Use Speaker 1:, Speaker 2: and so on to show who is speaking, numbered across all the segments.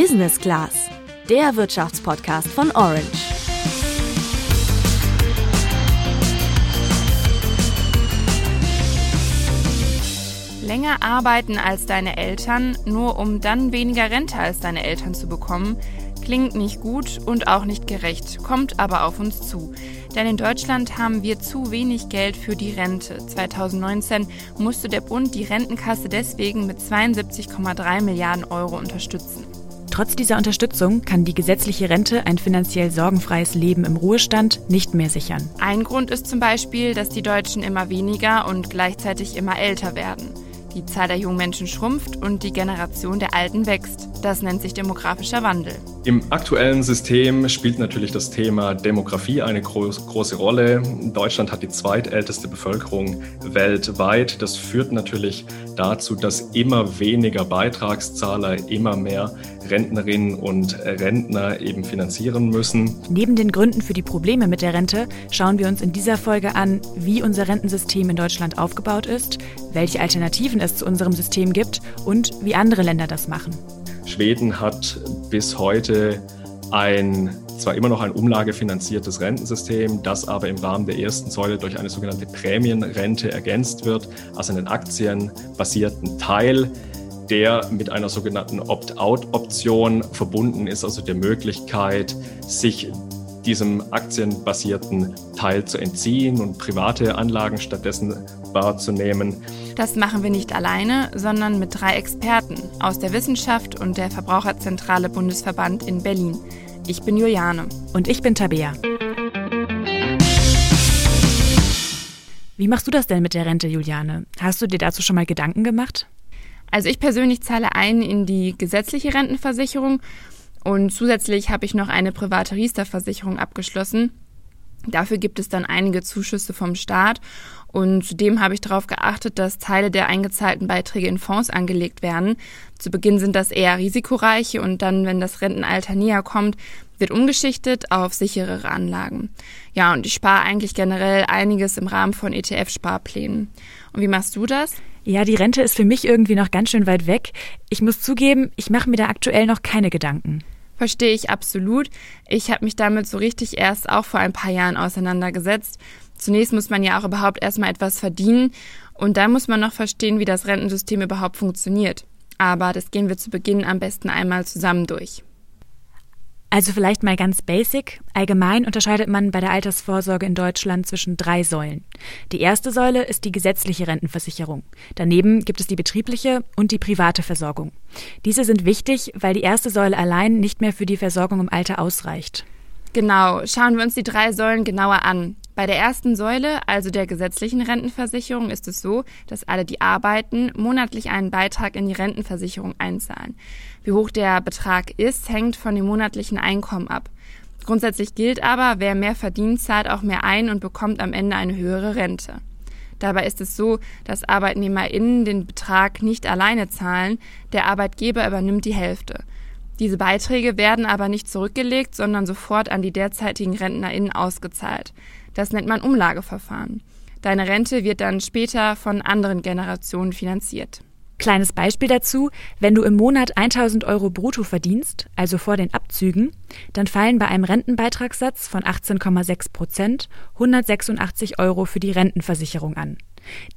Speaker 1: Business Class, der Wirtschaftspodcast von Orange.
Speaker 2: Länger arbeiten als deine Eltern, nur um dann weniger Rente als deine Eltern zu bekommen, klingt nicht gut und auch nicht gerecht, kommt aber auf uns zu. Denn in Deutschland haben wir zu wenig Geld für die Rente. 2019 musste der Bund die Rentenkasse deswegen mit 72,3 Milliarden Euro unterstützen.
Speaker 1: Trotz dieser Unterstützung kann die gesetzliche Rente ein finanziell sorgenfreies Leben im Ruhestand nicht mehr sichern.
Speaker 2: Ein Grund ist zum Beispiel, dass die Deutschen immer weniger und gleichzeitig immer älter werden. Die Zahl der jungen Menschen schrumpft und die Generation der Alten wächst. Das nennt sich demografischer Wandel.
Speaker 3: Im aktuellen System spielt natürlich das Thema Demografie eine groß, große Rolle. Deutschland hat die zweitälteste Bevölkerung weltweit. Das führt natürlich dazu, dass immer weniger Beitragszahler immer mehr Rentnerinnen und Rentner eben finanzieren müssen.
Speaker 1: Neben den Gründen für die Probleme mit der Rente schauen wir uns in dieser Folge an, wie unser Rentensystem in Deutschland aufgebaut ist, welche Alternativen es zu unserem System gibt und wie andere Länder das machen.
Speaker 3: Schweden hat bis heute ein zwar immer noch ein umlagefinanziertes Rentensystem, das aber im Rahmen der ersten Säule durch eine sogenannte Prämienrente ergänzt wird, also einen aktienbasierten Teil, der mit einer sogenannten Opt-out-Option verbunden ist, also der Möglichkeit, sich diesem aktienbasierten Teil zu entziehen und private Anlagen stattdessen wahrzunehmen.
Speaker 2: Das machen wir nicht alleine, sondern mit drei Experten aus der Wissenschaft und der Verbraucherzentrale Bundesverband in Berlin. Ich bin Juliane.
Speaker 1: Und ich bin Tabea. Wie machst du das denn mit der Rente, Juliane? Hast du dir dazu schon mal Gedanken gemacht?
Speaker 2: Also ich persönlich zahle ein in die gesetzliche Rentenversicherung und zusätzlich habe ich noch eine private Riester-Versicherung abgeschlossen. Dafür gibt es dann einige Zuschüsse vom Staat und zudem habe ich darauf geachtet, dass Teile der eingezahlten Beiträge in Fonds angelegt werden. Zu Beginn sind das eher risikoreiche und dann, wenn das Rentenalter näher kommt, wird umgeschichtet auf sicherere Anlagen. Ja, und ich spare eigentlich generell einiges im Rahmen von ETF-Sparplänen. Und wie machst du das?
Speaker 1: Ja, die Rente ist für mich irgendwie noch ganz schön weit weg. Ich muss zugeben, ich mache mir da aktuell noch keine Gedanken.
Speaker 2: Verstehe ich absolut. Ich habe mich damit so richtig erst auch vor ein paar Jahren auseinandergesetzt. Zunächst muss man ja auch überhaupt erstmal etwas verdienen und dann muss man noch verstehen, wie das Rentensystem überhaupt funktioniert. Aber das gehen wir zu Beginn am besten einmal zusammen durch.
Speaker 1: Also vielleicht mal ganz basic. Allgemein unterscheidet man bei der Altersvorsorge in Deutschland zwischen drei Säulen. Die erste Säule ist die gesetzliche Rentenversicherung. Daneben gibt es die betriebliche und die private Versorgung. Diese sind wichtig, weil die erste Säule allein nicht mehr für die Versorgung im Alter ausreicht.
Speaker 2: Genau, schauen wir uns die drei Säulen genauer an. Bei der ersten Säule, also der gesetzlichen Rentenversicherung, ist es so, dass alle, die arbeiten, monatlich einen Beitrag in die Rentenversicherung einzahlen. Wie hoch der Betrag ist, hängt von dem monatlichen Einkommen ab. Grundsätzlich gilt aber, wer mehr verdient, zahlt auch mehr ein und bekommt am Ende eine höhere Rente. Dabei ist es so, dass ArbeitnehmerInnen den Betrag nicht alleine zahlen, der Arbeitgeber übernimmt die Hälfte. Diese Beiträge werden aber nicht zurückgelegt, sondern sofort an die derzeitigen RentnerInnen ausgezahlt. Das nennt man Umlageverfahren. Deine Rente wird dann später von anderen Generationen finanziert.
Speaker 1: Kleines Beispiel dazu, wenn du im Monat 1000 Euro brutto verdienst, also vor den Abzügen, dann fallen bei einem Rentenbeitragssatz von 18,6 Prozent 186 Euro für die Rentenversicherung an.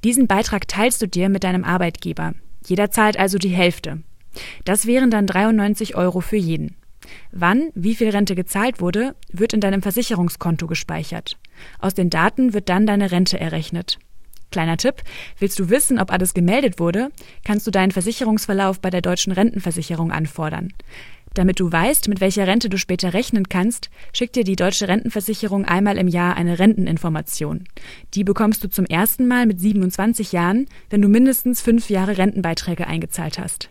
Speaker 1: Diesen Beitrag teilst du dir mit deinem Arbeitgeber. Jeder zahlt also die Hälfte. Das wären dann 93 Euro für jeden. Wann, wie viel Rente gezahlt wurde, wird in deinem Versicherungskonto gespeichert. Aus den Daten wird dann deine Rente errechnet. Kleiner Tipp, willst du wissen, ob alles gemeldet wurde, kannst du deinen Versicherungsverlauf bei der deutschen Rentenversicherung anfordern. Damit du weißt, mit welcher Rente du später rechnen kannst, schickt dir die deutsche Rentenversicherung einmal im Jahr eine Renteninformation. Die bekommst du zum ersten Mal mit 27 Jahren, wenn du mindestens fünf Jahre Rentenbeiträge eingezahlt hast.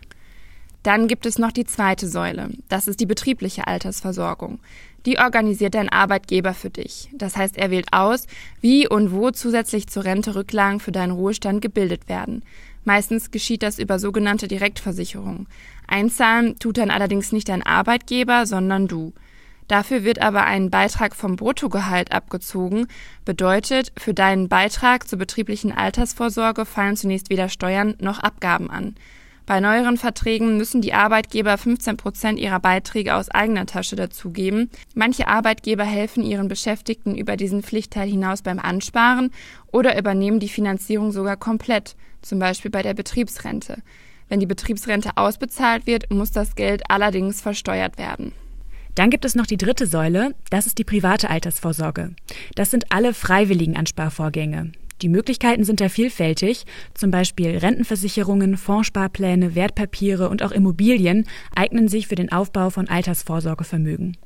Speaker 2: Dann gibt es noch die zweite Säule. Das ist die betriebliche Altersversorgung. Die organisiert dein Arbeitgeber für dich. Das heißt, er wählt aus, wie und wo zusätzlich zur Rente Rücklagen für deinen Ruhestand gebildet werden. Meistens geschieht das über sogenannte Direktversicherungen. Einzahlen tut dann allerdings nicht dein Arbeitgeber, sondern du. Dafür wird aber ein Beitrag vom Bruttogehalt abgezogen, bedeutet, für deinen Beitrag zur betrieblichen Altersvorsorge fallen zunächst weder Steuern noch Abgaben an. Bei neueren Verträgen müssen die Arbeitgeber 15 Prozent ihrer Beiträge aus eigener Tasche dazugeben. Manche Arbeitgeber helfen ihren Beschäftigten über diesen Pflichtteil hinaus beim Ansparen oder übernehmen die Finanzierung sogar komplett, zum Beispiel bei der Betriebsrente. Wenn die Betriebsrente ausbezahlt wird, muss das Geld allerdings versteuert werden.
Speaker 1: Dann gibt es noch die dritte Säule, das ist die private Altersvorsorge. Das sind alle freiwilligen Ansparvorgänge. Die Möglichkeiten sind da vielfältig, zum Beispiel Rentenversicherungen, Fondssparpläne, Wertpapiere und auch Immobilien eignen sich für den Aufbau von Altersvorsorgevermögen.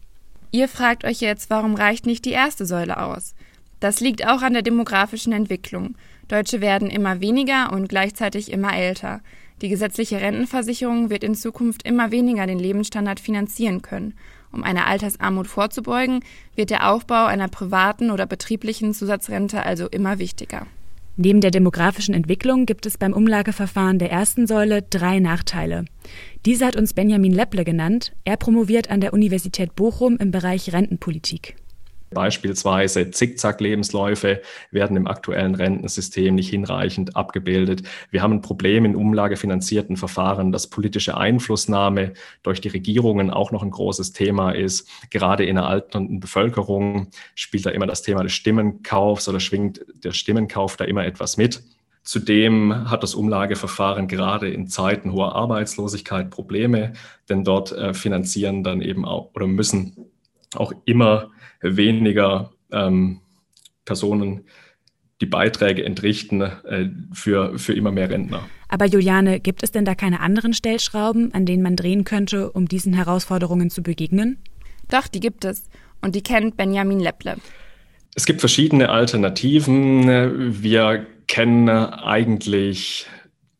Speaker 2: Ihr fragt euch jetzt, warum reicht nicht die erste Säule aus? Das liegt auch an der demografischen Entwicklung. Deutsche werden immer weniger und gleichzeitig immer älter. Die gesetzliche Rentenversicherung wird in Zukunft immer weniger den Lebensstandard finanzieren können. Um einer Altersarmut vorzubeugen, wird der Aufbau einer privaten oder betrieblichen Zusatzrente also immer wichtiger.
Speaker 1: Neben der demografischen Entwicklung gibt es beim Umlageverfahren der ersten Säule drei Nachteile. Diese hat uns Benjamin Lepple genannt. Er promoviert an der Universität Bochum im Bereich Rentenpolitik.
Speaker 3: Beispielsweise Zickzack-Lebensläufe werden im aktuellen Rentensystem nicht hinreichend abgebildet. Wir haben ein Problem in umlagefinanzierten Verfahren, dass politische Einflussnahme durch die Regierungen auch noch ein großes Thema ist. Gerade in einer alternden Bevölkerung spielt da immer das Thema des Stimmenkaufs oder schwingt der Stimmenkauf da immer etwas mit. Zudem hat das Umlageverfahren gerade in Zeiten hoher Arbeitslosigkeit Probleme, denn dort äh, finanzieren dann eben auch oder müssen auch immer weniger ähm, Personen die Beiträge entrichten äh, für, für immer mehr Rentner.
Speaker 1: Aber Juliane, gibt es denn da keine anderen Stellschrauben, an denen man drehen könnte, um diesen Herausforderungen zu begegnen?
Speaker 2: Doch, die gibt es. Und die kennt Benjamin Lepple.
Speaker 3: Es gibt verschiedene Alternativen. Wir kennen eigentlich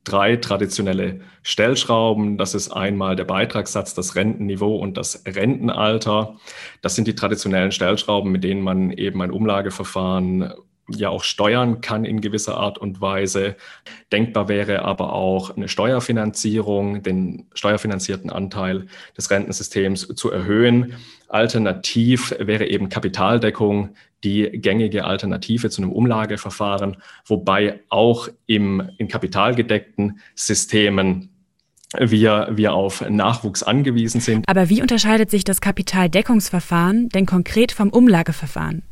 Speaker 3: drei traditionelle Stellschrauben. Das ist einmal der Beitragssatz, das Rentenniveau und das Rentenalter. Das sind die traditionellen Stellschrauben, mit denen man eben ein Umlageverfahren ja auch steuern kann in gewisser Art und Weise. Denkbar wäre aber auch eine Steuerfinanzierung, den steuerfinanzierten Anteil des Rentensystems zu erhöhen. Alternativ wäre eben Kapitaldeckung die gängige Alternative zu einem Umlageverfahren, wobei auch im, in kapitalgedeckten Systemen wir, wir auf Nachwuchs angewiesen sind.
Speaker 1: Aber wie unterscheidet sich das Kapitaldeckungsverfahren denn konkret vom Umlageverfahren?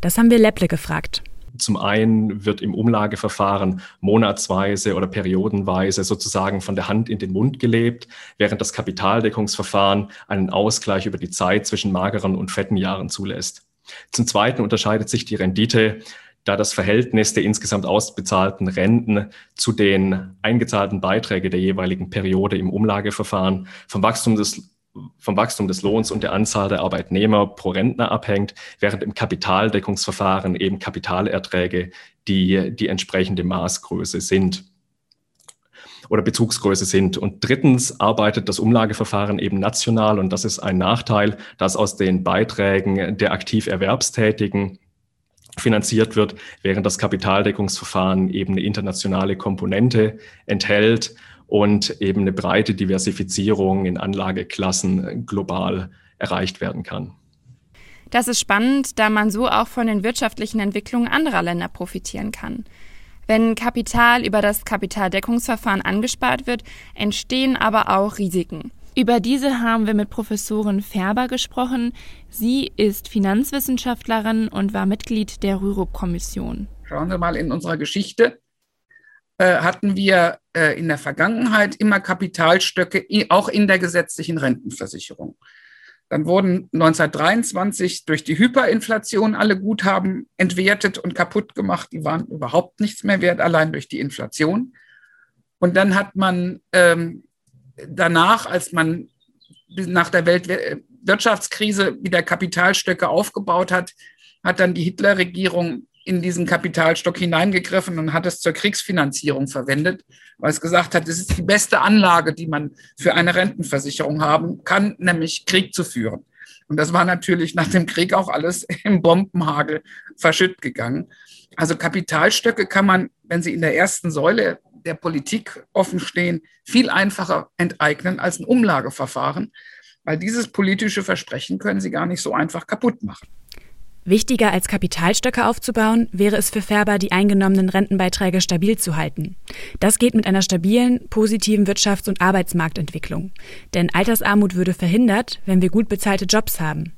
Speaker 1: Das haben wir Lepple gefragt.
Speaker 3: Zum einen wird im Umlageverfahren monatsweise oder periodenweise sozusagen von der Hand in den Mund gelebt, während das Kapitaldeckungsverfahren einen Ausgleich über die Zeit zwischen mageren und fetten Jahren zulässt. Zum Zweiten unterscheidet sich die Rendite, da das Verhältnis der insgesamt ausbezahlten Renten zu den eingezahlten Beiträgen der jeweiligen Periode im Umlageverfahren vom Wachstum des vom Wachstum des Lohns und der Anzahl der Arbeitnehmer pro Rentner abhängt, während im Kapitaldeckungsverfahren eben Kapitalerträge die, die entsprechende Maßgröße sind oder Bezugsgröße sind. Und drittens arbeitet das Umlageverfahren eben national und das ist ein Nachteil, dass aus den Beiträgen der aktiv Erwerbstätigen finanziert wird, während das Kapitaldeckungsverfahren eben eine internationale Komponente enthält und eben eine breite Diversifizierung in Anlageklassen global erreicht werden kann.
Speaker 2: Das ist spannend, da man so auch von den wirtschaftlichen Entwicklungen anderer Länder profitieren kann. Wenn Kapital über das Kapitaldeckungsverfahren angespart wird, entstehen aber auch Risiken. Über diese haben wir mit Professorin Färber gesprochen. Sie ist Finanzwissenschaftlerin und war Mitglied der Rürup-Kommission.
Speaker 4: Schauen wir mal in unserer Geschichte. Äh, hatten wir äh, in der Vergangenheit immer Kapitalstöcke, auch in der gesetzlichen Rentenversicherung. Dann wurden 1923 durch die Hyperinflation alle Guthaben entwertet und kaputt gemacht. Die waren überhaupt nichts mehr wert, allein durch die Inflation. Und dann hat man ähm, danach, als man nach der Weltwirtschaftskrise wieder Kapitalstöcke aufgebaut hat, hat dann die Hitlerregierung in diesen Kapitalstock hineingegriffen und hat es zur Kriegsfinanzierung verwendet, weil es gesagt hat, es ist die beste Anlage, die man für eine Rentenversicherung haben kann, nämlich Krieg zu führen. Und das war natürlich nach dem Krieg auch alles im Bombenhagel verschütt gegangen. Also Kapitalstöcke kann man, wenn sie in der ersten Säule der Politik offen stehen, viel einfacher enteignen als ein Umlageverfahren, weil dieses politische Versprechen können sie gar nicht so einfach kaputt machen.
Speaker 1: Wichtiger als Kapitalstöcke aufzubauen, wäre es für Färber, die eingenommenen Rentenbeiträge stabil zu halten. Das geht mit einer stabilen, positiven Wirtschafts- und Arbeitsmarktentwicklung. Denn Altersarmut würde verhindert, wenn wir gut bezahlte Jobs haben.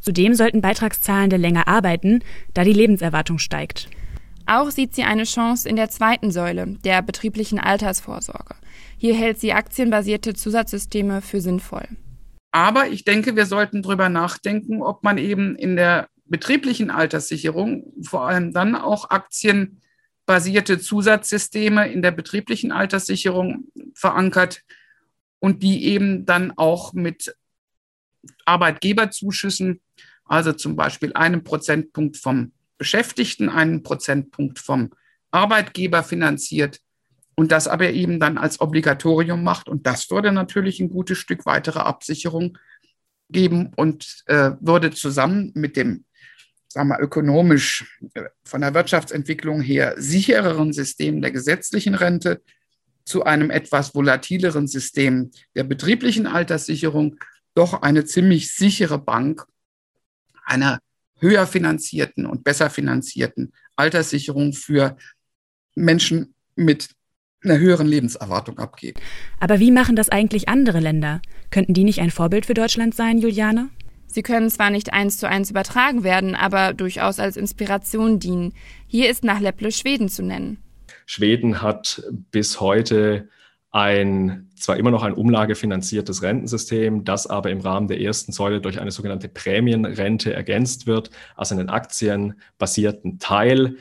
Speaker 1: Zudem sollten Beitragszahlende länger arbeiten, da die Lebenserwartung steigt.
Speaker 2: Auch sieht sie eine Chance in der zweiten Säule, der betrieblichen Altersvorsorge. Hier hält sie aktienbasierte Zusatzsysteme für sinnvoll.
Speaker 4: Aber ich denke, wir sollten darüber nachdenken, ob man eben in der betrieblichen Alterssicherung vor allem dann auch aktienbasierte Zusatzsysteme in der betrieblichen Alterssicherung verankert und die eben dann auch mit Arbeitgeberzuschüssen, also zum Beispiel einem Prozentpunkt vom Beschäftigten, einen Prozentpunkt vom Arbeitgeber finanziert und das aber eben dann als Obligatorium macht. Und das würde natürlich ein gutes Stück weitere Absicherung geben und äh, würde zusammen mit dem, sagen wir, ökonomisch äh, von der Wirtschaftsentwicklung her sichereren System der gesetzlichen Rente zu einem etwas volatileren System der betrieblichen Alterssicherung doch eine ziemlich sichere Bank einer höher finanzierten und besser finanzierten Alterssicherung für Menschen mit einer höheren Lebenserwartung abgeben.
Speaker 1: Aber wie machen das eigentlich andere Länder? Könnten die nicht ein Vorbild für Deutschland sein, Juliane?
Speaker 2: Sie können zwar nicht eins zu eins übertragen werden, aber durchaus als Inspiration dienen. Hier ist nach Lepple Schweden zu nennen.
Speaker 3: Schweden hat bis heute ein zwar immer noch ein umlagefinanziertes Rentensystem, das aber im Rahmen der ersten Säule durch eine sogenannte Prämienrente ergänzt wird, also einen aktienbasierten Teil,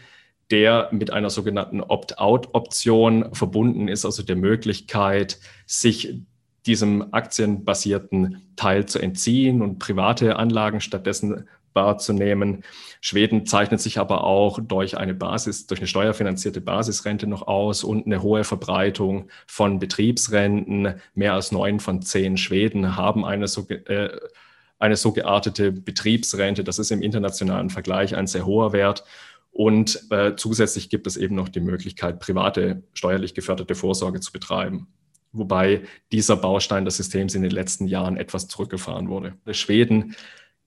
Speaker 3: der mit einer sogenannten Opt-out-Option verbunden ist, also der Möglichkeit, sich diesem aktienbasierten Teil zu entziehen und private Anlagen stattdessen wahrzunehmen. Schweden zeichnet sich aber auch durch eine Basis, durch eine steuerfinanzierte Basisrente noch aus und eine hohe Verbreitung von Betriebsrenten. Mehr als neun von zehn Schweden haben eine so, äh, eine so geartete Betriebsrente. Das ist im internationalen Vergleich ein sehr hoher Wert. Und äh, zusätzlich gibt es eben noch die Möglichkeit, private steuerlich geförderte Vorsorge zu betreiben. Wobei dieser Baustein des Systems in den letzten Jahren etwas zurückgefahren wurde. Schweden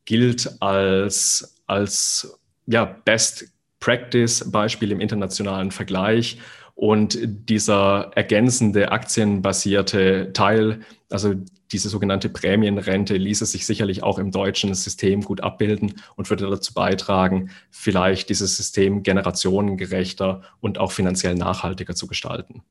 Speaker 3: gilt als, als ja, Best Practice Beispiel im internationalen Vergleich. Und dieser ergänzende aktienbasierte Teil, also diese sogenannte Prämienrente, ließe sich sicherlich auch im deutschen System gut abbilden und würde dazu beitragen, vielleicht dieses System generationengerechter und auch finanziell nachhaltiger zu gestalten.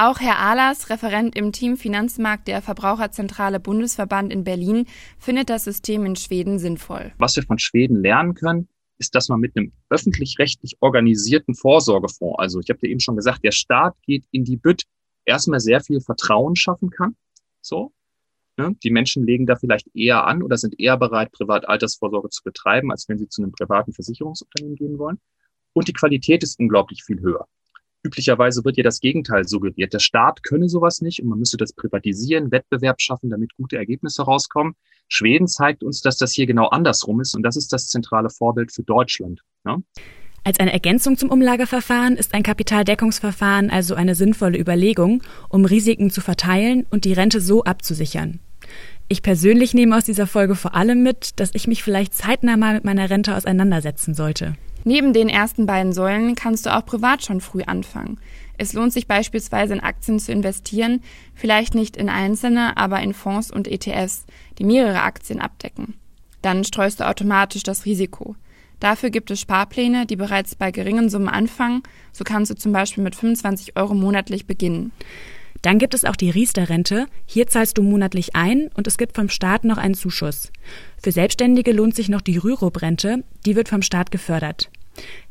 Speaker 2: Auch Herr Ahlers, Referent im Team Finanzmarkt der Verbraucherzentrale Bundesverband in Berlin, findet das System in Schweden sinnvoll.
Speaker 5: Was wir von Schweden lernen können, ist, dass man mit einem öffentlich-rechtlich organisierten Vorsorgefonds, also ich habe dir eben schon gesagt, der Staat geht in die Bütt, erstmal sehr viel Vertrauen schaffen kann. So. Ne? Die Menschen legen da vielleicht eher an oder sind eher bereit, Privataltersvorsorge zu betreiben, als wenn sie zu einem privaten Versicherungsunternehmen gehen wollen. Und die Qualität ist unglaublich viel höher. Üblicherweise wird ja das Gegenteil suggeriert. Der Staat könne sowas nicht und man müsste das privatisieren, Wettbewerb schaffen, damit gute Ergebnisse rauskommen. Schweden zeigt uns, dass das hier genau andersrum ist und das ist das zentrale Vorbild für Deutschland. Ja?
Speaker 1: Als eine Ergänzung zum Umlageverfahren ist ein Kapitaldeckungsverfahren also eine sinnvolle Überlegung, um Risiken zu verteilen und die Rente so abzusichern. Ich persönlich nehme aus dieser Folge vor allem mit, dass ich mich vielleicht zeitnah mal mit meiner Rente auseinandersetzen sollte.
Speaker 2: Neben den ersten beiden Säulen kannst du auch privat schon früh anfangen. Es lohnt sich beispielsweise in Aktien zu investieren, vielleicht nicht in einzelne, aber in Fonds und ETFs, die mehrere Aktien abdecken. Dann streust du automatisch das Risiko. Dafür gibt es Sparpläne, die bereits bei geringen Summen anfangen. So kannst du zum Beispiel mit 25 Euro monatlich beginnen.
Speaker 1: Dann gibt es auch die Riester-Rente. Hier zahlst du monatlich ein und es gibt vom Staat noch einen Zuschuss. Für Selbstständige lohnt sich noch die Rürup-Rente. Die wird vom Staat gefördert.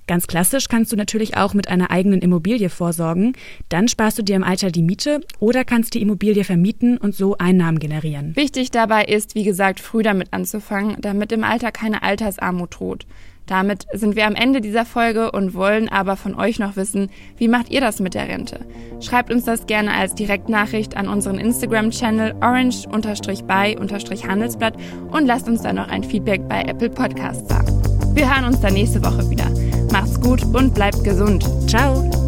Speaker 1: Ganz klassisch kannst du natürlich auch mit einer eigenen Immobilie vorsorgen. Dann sparst du dir im Alter die Miete oder kannst die Immobilie vermieten und so Einnahmen generieren.
Speaker 2: Wichtig dabei ist, wie gesagt, früh damit anzufangen, damit im Alter keine Altersarmut droht. Damit sind wir am Ende dieser Folge und wollen aber von euch noch wissen, wie macht ihr das mit der Rente? Schreibt uns das gerne als Direktnachricht an unseren Instagram-Channel orange-by-handelsblatt und lasst uns dann noch ein Feedback bei Apple Podcasts sagen. Wir hören uns dann nächste Woche wieder. Macht's gut und bleibt gesund. Ciao.